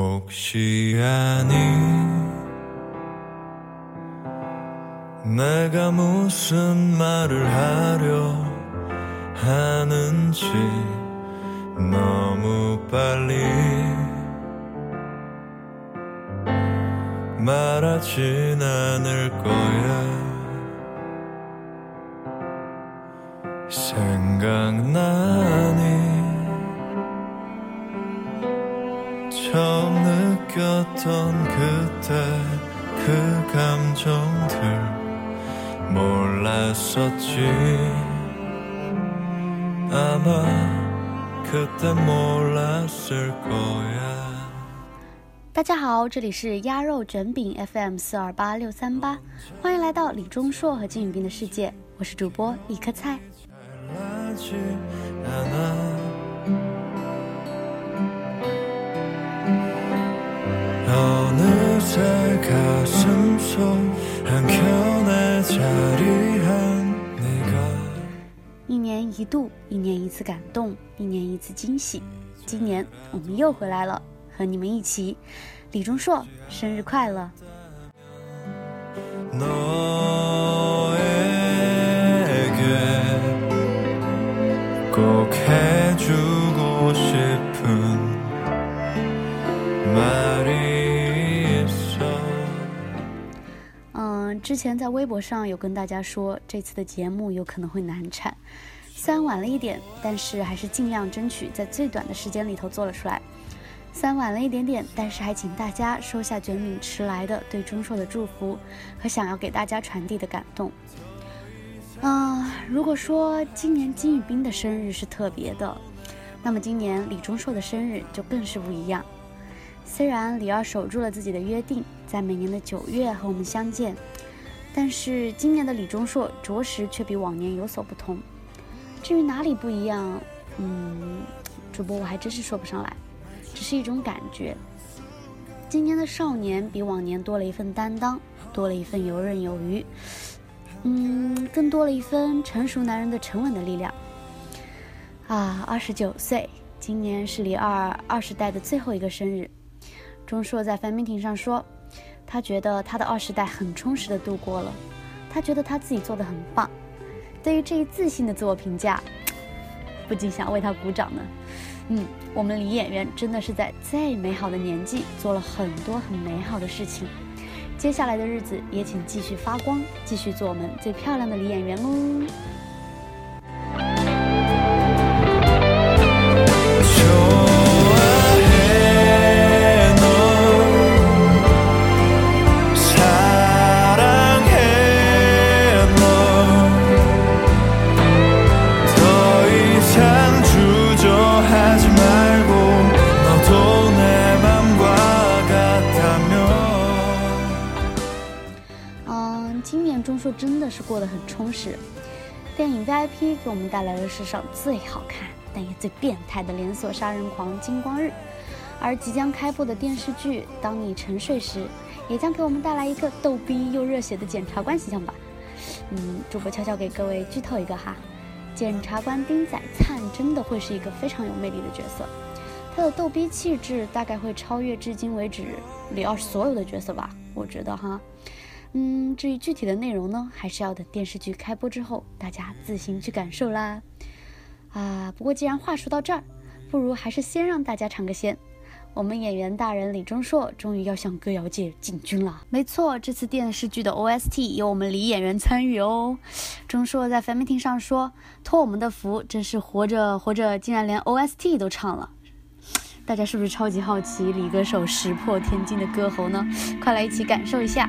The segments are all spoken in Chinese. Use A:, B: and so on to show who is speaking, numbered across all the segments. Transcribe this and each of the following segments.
A: 혹시 아니? 내가 무슨 말을 하려 하는지 너무 빨리 말하진 않을 거야. 생각나 느꼈던 그때 그 감정들 몰랐었지 아마 그때 몰랐을 거야
B: 大家好，这里是鸭肉卷饼 FM 四二八六三八，欢迎来到李钟硕和金宇彬的世界，我是主播一颗菜。
A: 어느새 가슴 속 한켠에 자리한 네가
B: 一年一度，一年一次感动，一年一次惊喜。今年我们又回来了，和你们一起。李钟硕，生日快乐！ 之前在微博上有跟大家说，这次的节目有可能会难产，虽然晚了一点，但是还是尽量争取在最短的时间里头做了出来。虽然晚了一点点，但是还请大家收下卷饼迟来的对钟硕的祝福和想要给大家传递的感动。啊、如果说今年金宇彬的生日是特别的，那么今年李钟硕的生日就更是不一样。虽然李二守住了自己的约定，在每年的九月和我们相见，但是今年的李钟硕着实却比往年有所不同。至于哪里不一样，嗯，主播我还真是说不上来，只是一种感觉。今年的少年比往年多了一份担当，多了一份游刃有余，嗯，更多了一分成熟男人的沉稳的力量。啊，二十九岁，今年是李二二十代的最后一个生日。钟硕在 fan meeting 上说，他觉得他的二十代很充实的度过了，他觉得他自己做的很棒。对于这一自信的自我评价，不禁想为他鼓掌呢。嗯，我们李演员真的是在最美好的年纪做了很多很美好的事情。接下来的日子也请继续发光，继续做我们最漂亮的李演员哦。是过得很充实。电影 VIP 给我们带来了世上最好看但也最变态的连锁杀人狂金光日，而即将开播的电视剧《当你沉睡时》也将给我们带来一个逗逼又热血的检察官形象吧。嗯，主播悄悄给各位剧透一个哈，检察官丁仔灿真的会是一个非常有魅力的角色，他的逗逼气质大概会超越至今为止李奥所有的角色吧，我觉得哈。嗯，至于具体的内容呢，还是要等电视剧开播之后，大家自行去感受啦。啊，不过既然话说到这儿，不如还是先让大家尝个鲜。我们演员大人李钟硕终于要向歌谣界进军了。没错，这次电视剧的 OST 由我们李演员参与哦。钟硕在 fan meeting 上说：“托我们的福，真是活着活着，竟然连 OST 都唱了。”大家是不是超级好奇李歌手石破天惊的歌喉呢？快来一起感受一下。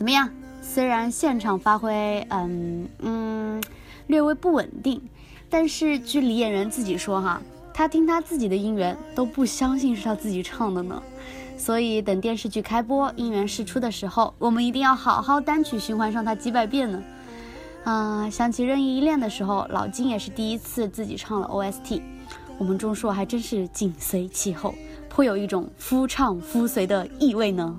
B: 怎么样？虽然现场发挥，嗯嗯，略微不稳定，但是据李演员自己说哈，他听他自己的音源都不相信是他自己唱的呢。所以等电视剧开播、音源释出的时候，我们一定要好好单曲循环上它几百遍呢。啊，想起《任意依恋》的时候，老金也是第一次自己唱了 OST，我们钟硕还真是紧随其后，颇有一种夫唱夫随的意味呢。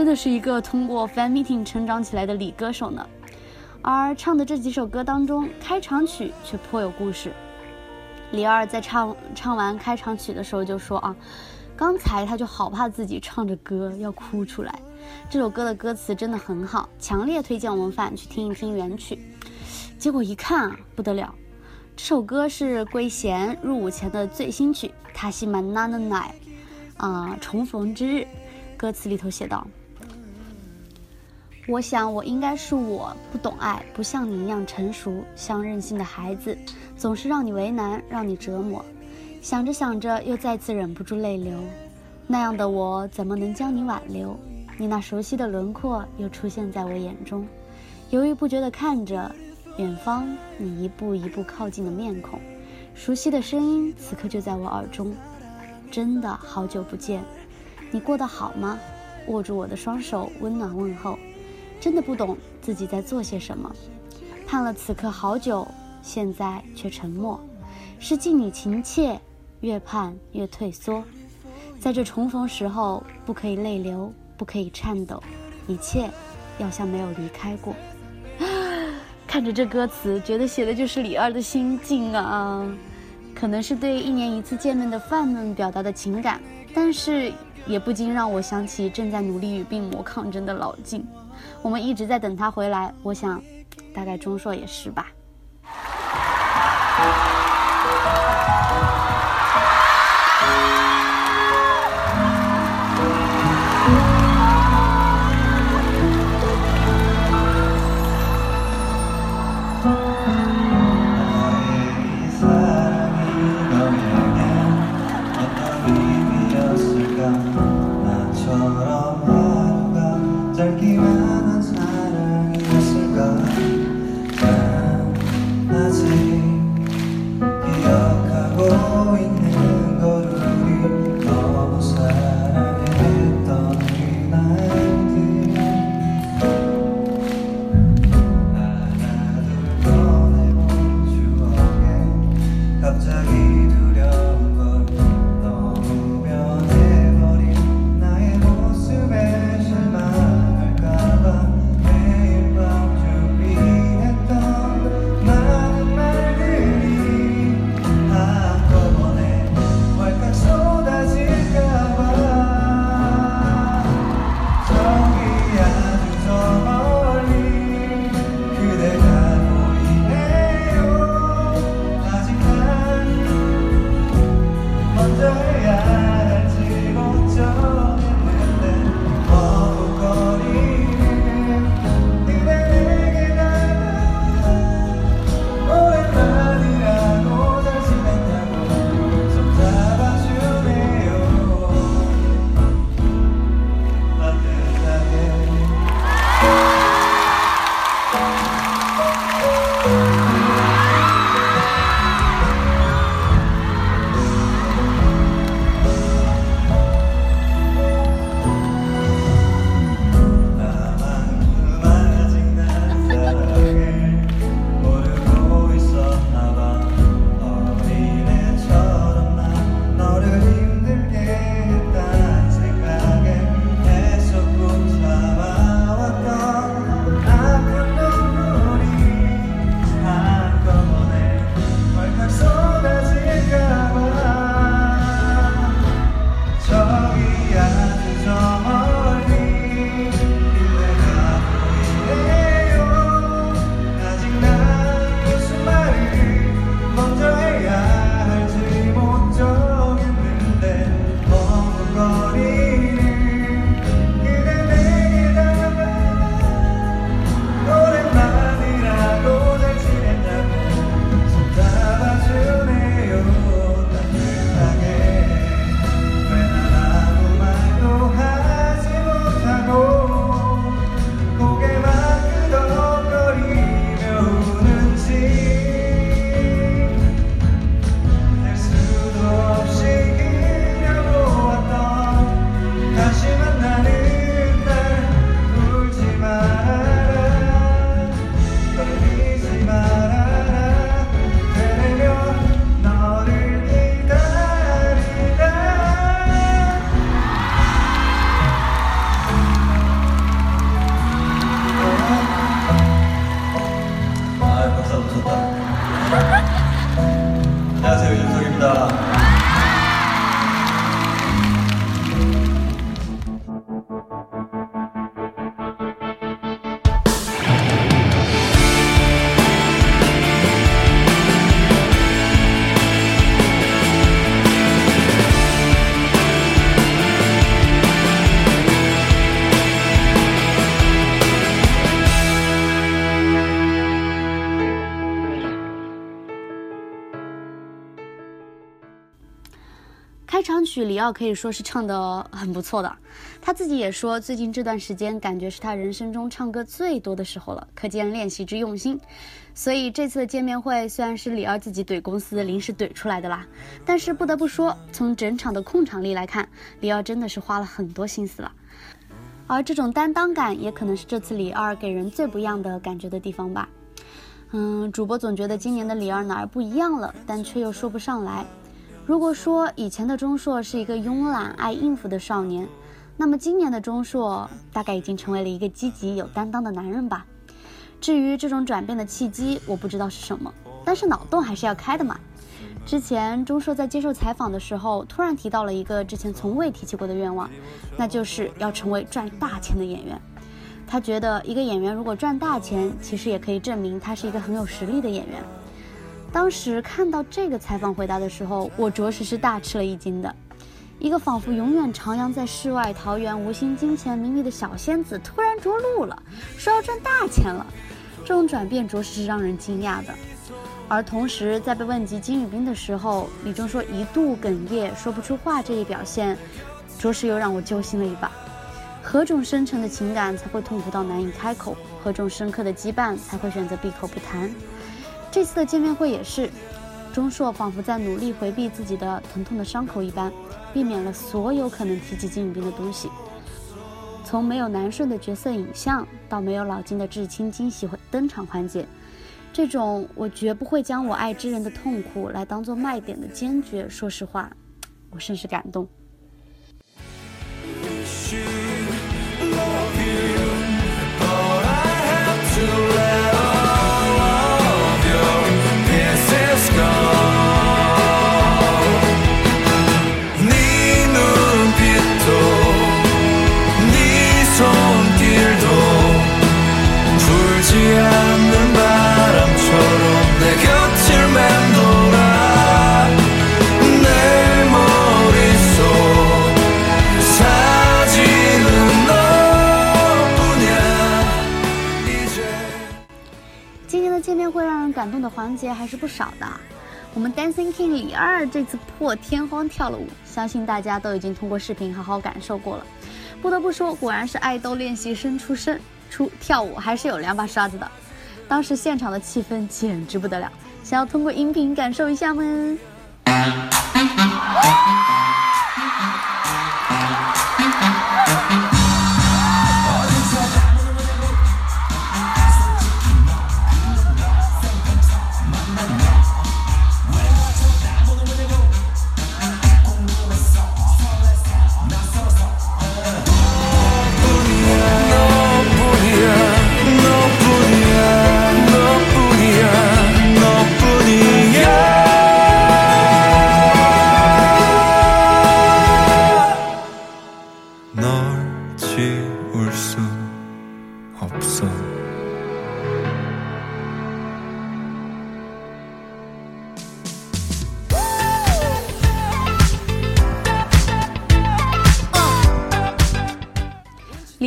B: 真的是一个通过 fan meeting 成长起来的李歌手呢。而唱的这几首歌当中，开场曲却颇有故事。李二在唱唱完开场曲的时候就说啊，刚才他就好怕自己唱着歌要哭出来。这首歌的歌词真的很好，强烈推荐我们饭去听一听原曲。结果一看啊，不得了，这首歌是圭贤入伍前的最新曲《塔西曼娜的奶》，啊，重逢之日，歌词里头写道：“我想我应该是我不懂爱，不像你一样成熟，像任性的孩子，总是让你为难，让你折磨。想着想着，又再次忍不住泪流。那样的我怎么能将你挽留？你那熟悉的轮廓又出现在我眼中，犹豫不决地看着远方，你一步一步靠近的面孔，熟悉的声音此刻就在我耳中。真的好久不见，你过得好吗？握住我的双手，温暖问候。真的不懂自己在做些什么，盼了此刻好久，现在却沉默。是敬你情切，越盼越退缩。在这重逢时候，不可以泪流，不可以颤抖，一切要像没有离开过。看着这歌词，觉得写的就是李二的心境啊，可能是对一年一次见面的饭们表达的情感，但是也不禁让我想起正在努力与病魔抗争的老金。我们一直在等他回来，我想，大概钟硕也是吧。曲里奥可以说是唱的很不错的，他自己也说，最近这段时间感觉是他人生中唱歌最多的时候了，可见练习之用心。所以这次的见面会虽然是李二自己怼公司临时怼出来的啦，但是不得不说，从整场的控场力来看，李奥真的是花了很多心思了。而这种担当感，也可能是这次李二给人最不一样的感觉的地方吧。嗯，主播总觉得今年的李二哪儿不一样了，但却又说不上来。如果说以前的钟硕是一个慵懒爱应付的少年，那么今年的钟硕大概已经成为了一个积极有担当的男人吧。至于这种转变的契机，我不知道是什么，但是脑洞还是要开的嘛。之前钟硕在接受采访的时候，突然提到了一个之前从未提起过的愿望，那就是要成为赚大钱的演员。他觉得一个演员如果赚大钱，其实也可以证明他是一个很有实力的演员。当时看到这个采访回答的时候，我着实是大吃了一惊的。一个仿佛永远徜徉在世外桃源、无心金钱名利的小仙子，突然着陆了，说要赚大钱了。这种转变着实是让人惊讶的。而同时，在被问及金宇彬的时候，李钟硕一度哽咽说不出话，这一表现，着实又让我揪心了一把。何种深沉的情感才会痛苦到难以开口？何种深刻的羁绊才会选择闭口不谈？这次的见面会也是，钟硕仿佛在努力回避自己的疼痛的伤口一般，避免了所有可能提及金宇彬的东西。从没有南顺的角色影像，到没有老金的至亲惊喜登场环节，这种我绝不会将我爱之人的痛苦来当做卖点的坚决，说实话，我甚是感动。环节还是不少的。我们 Dancing King 李二这次破天荒跳了舞，相信大家都已经通过视频好好感受过了。不得不说，果然是爱豆练习生出身，出跳舞还是有两把刷子的。当时现场的气氛简直不得了，想要通过音频感受一下吗？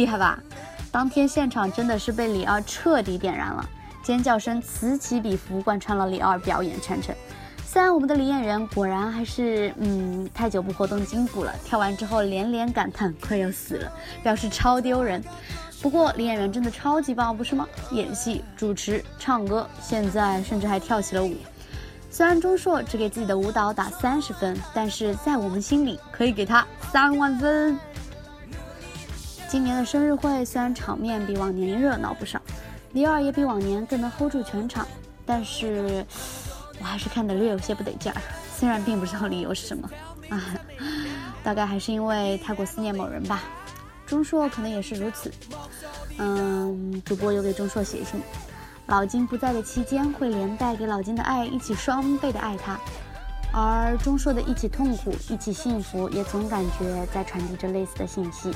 B: 厉害吧？当天现场真的是被李二彻底点燃了，尖叫声此起彼伏，贯穿了李二表演全程。虽然我们的李演员果然还是嗯太久不活动筋骨了，跳完之后连连感叹快要死了，表示超丢人。不过李演员真的超级棒，不是吗？演戏、主持、唱歌，现在甚至还跳起了舞。虽然钟硕只给自己的舞蹈打三十分，但是在我们心里可以给他三万分。今年的生日会虽然场面比往年热闹不少，李二也比往年更能 hold 住全场，但是我还是看得略有些不得劲儿。虽然并不知道理由是什么，啊，大概还是因为太过思念某人吧。钟硕可能也是如此。嗯，主播有给钟硕写信，老金不在的期间会连带给老金的爱一起双倍的爱他，而钟硕的一起痛苦、一起幸福，也总感觉在传递着类似的信息。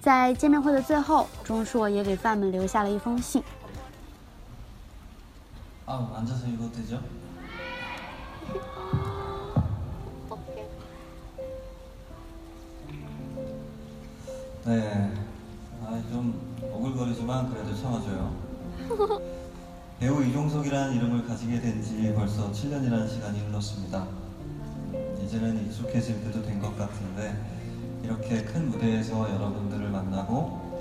B: 在见面会的最后，钟硕也给饭们留下了一封信。
C: 아 앉아서 읽어도 되죠? 네, 아, 좀 오글거리지만 그래도 참아줘요. 배우 이종석이라는 이름을 가지게 된 지 벌써 7년이라는 시간이 흘렀습니다. 이제는 익숙해질 때도 된 것 같은데 이렇게 큰 무대에서 여러분들을 만나고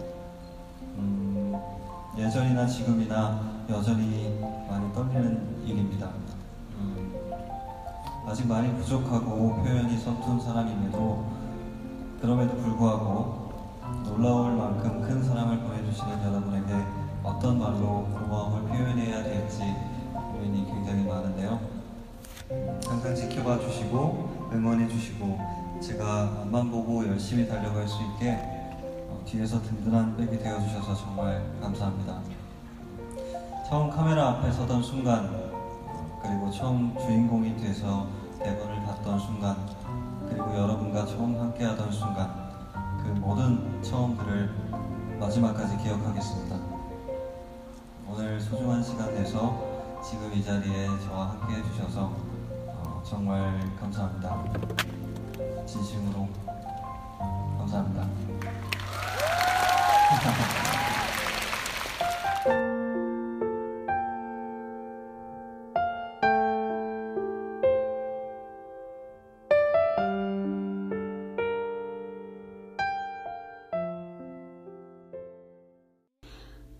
C: 음, 예전이나 지금이나 여전히 많이 떨리는 일입니다. 음, 아직 많이 부족하고 표현이 서툰 사람임에도 그럼에도 불구하고 놀라울 만큼 큰 사랑을 보내 주시는 여러분에게 어떤 말로 고마움을 표현해야 될지 고민이 굉장히 많은데요. 항상 지켜봐 주시고 응원해 주시고 제가 앞만 보고 열심히 달려갈 수 있게 어, 뒤에서 든든한 백이 되어 주셔서 정말 감사합니다. 처음 카메라 앞에 서던 순간 어, 그리고 처음 주인공이 돼서 대본을 봤던 순간 그리고 여러분과 처음 함께하던 순간 그 모든 처음들을 마지막까지 기억하겠습니다. 오늘 소중한 시간 내서 지금 이 자리에 저와 함께 해주셔서 어, 정말 감사합니다. 진심으로 감사합니다.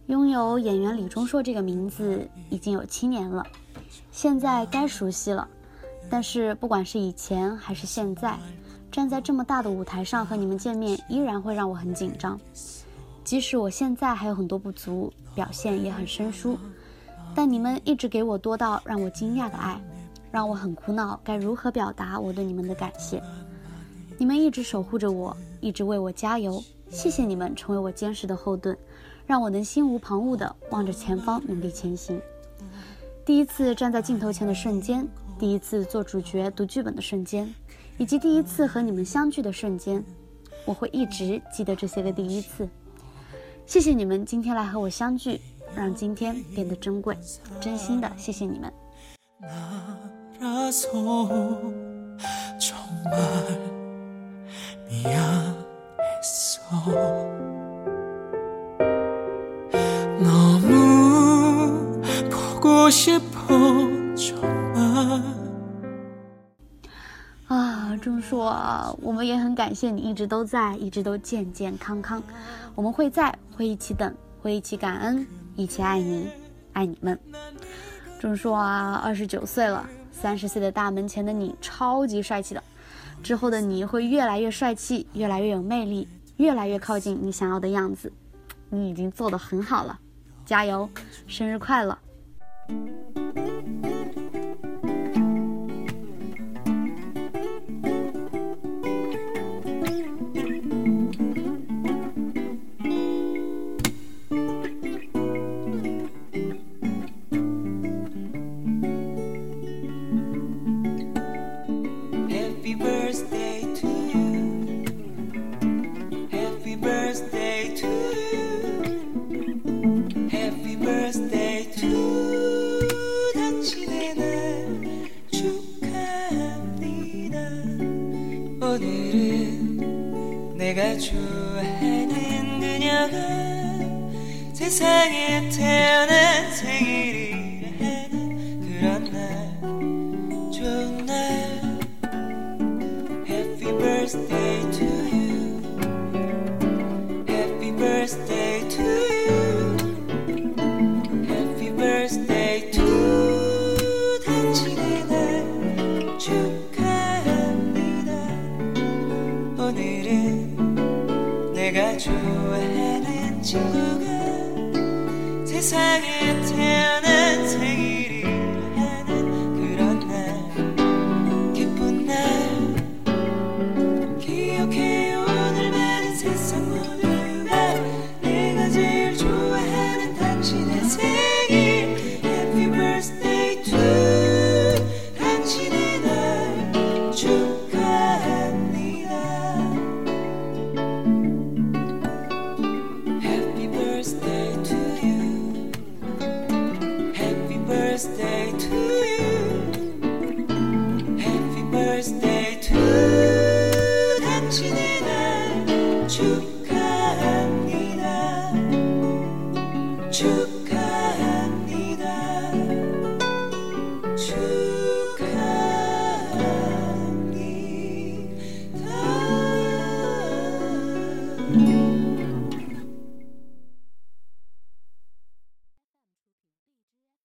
B: 拥有演员李钟硕这个名字已经有七年了，现在该熟悉了。但是不管是以前还是现在，站在这么大的舞台上和你们见面，依然会让我很紧张。即使我现在还有很多不足，表现也很生疏，但你们一直给我多到让我惊讶的爱，让我很苦恼该如何表达我对你们的感谢。你们一直守护着我，一直为我加油，谢谢你们成为我坚实的后盾。让我能心无旁骛地望着前方努力前行。第一次站在镜头前的瞬间，第一次做主角读剧本的瞬间，以及第一次和你们相聚的瞬间，我会一直记得这些个第一次。谢谢你们今天来和我相聚，让今天变得珍贵。真心的谢谢你们。
D: 알아서 정말 미안했어 너무 보고 싶어 정말
B: 啊，钟硕，我们也很感谢你一直都在，一直都健健康康。我们会在，会一起等，会一起感恩，一起爱你，爱你们。钟硕啊，二十九岁了，三十岁的大门前的你超级帅气的，之后的你会越来越帅气，越来越有魅力，越来越靠近你想要的样子。你已经做得很好了， 加油，生日快乐！
E: 세상에 태어난 생일이